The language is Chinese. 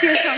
谢少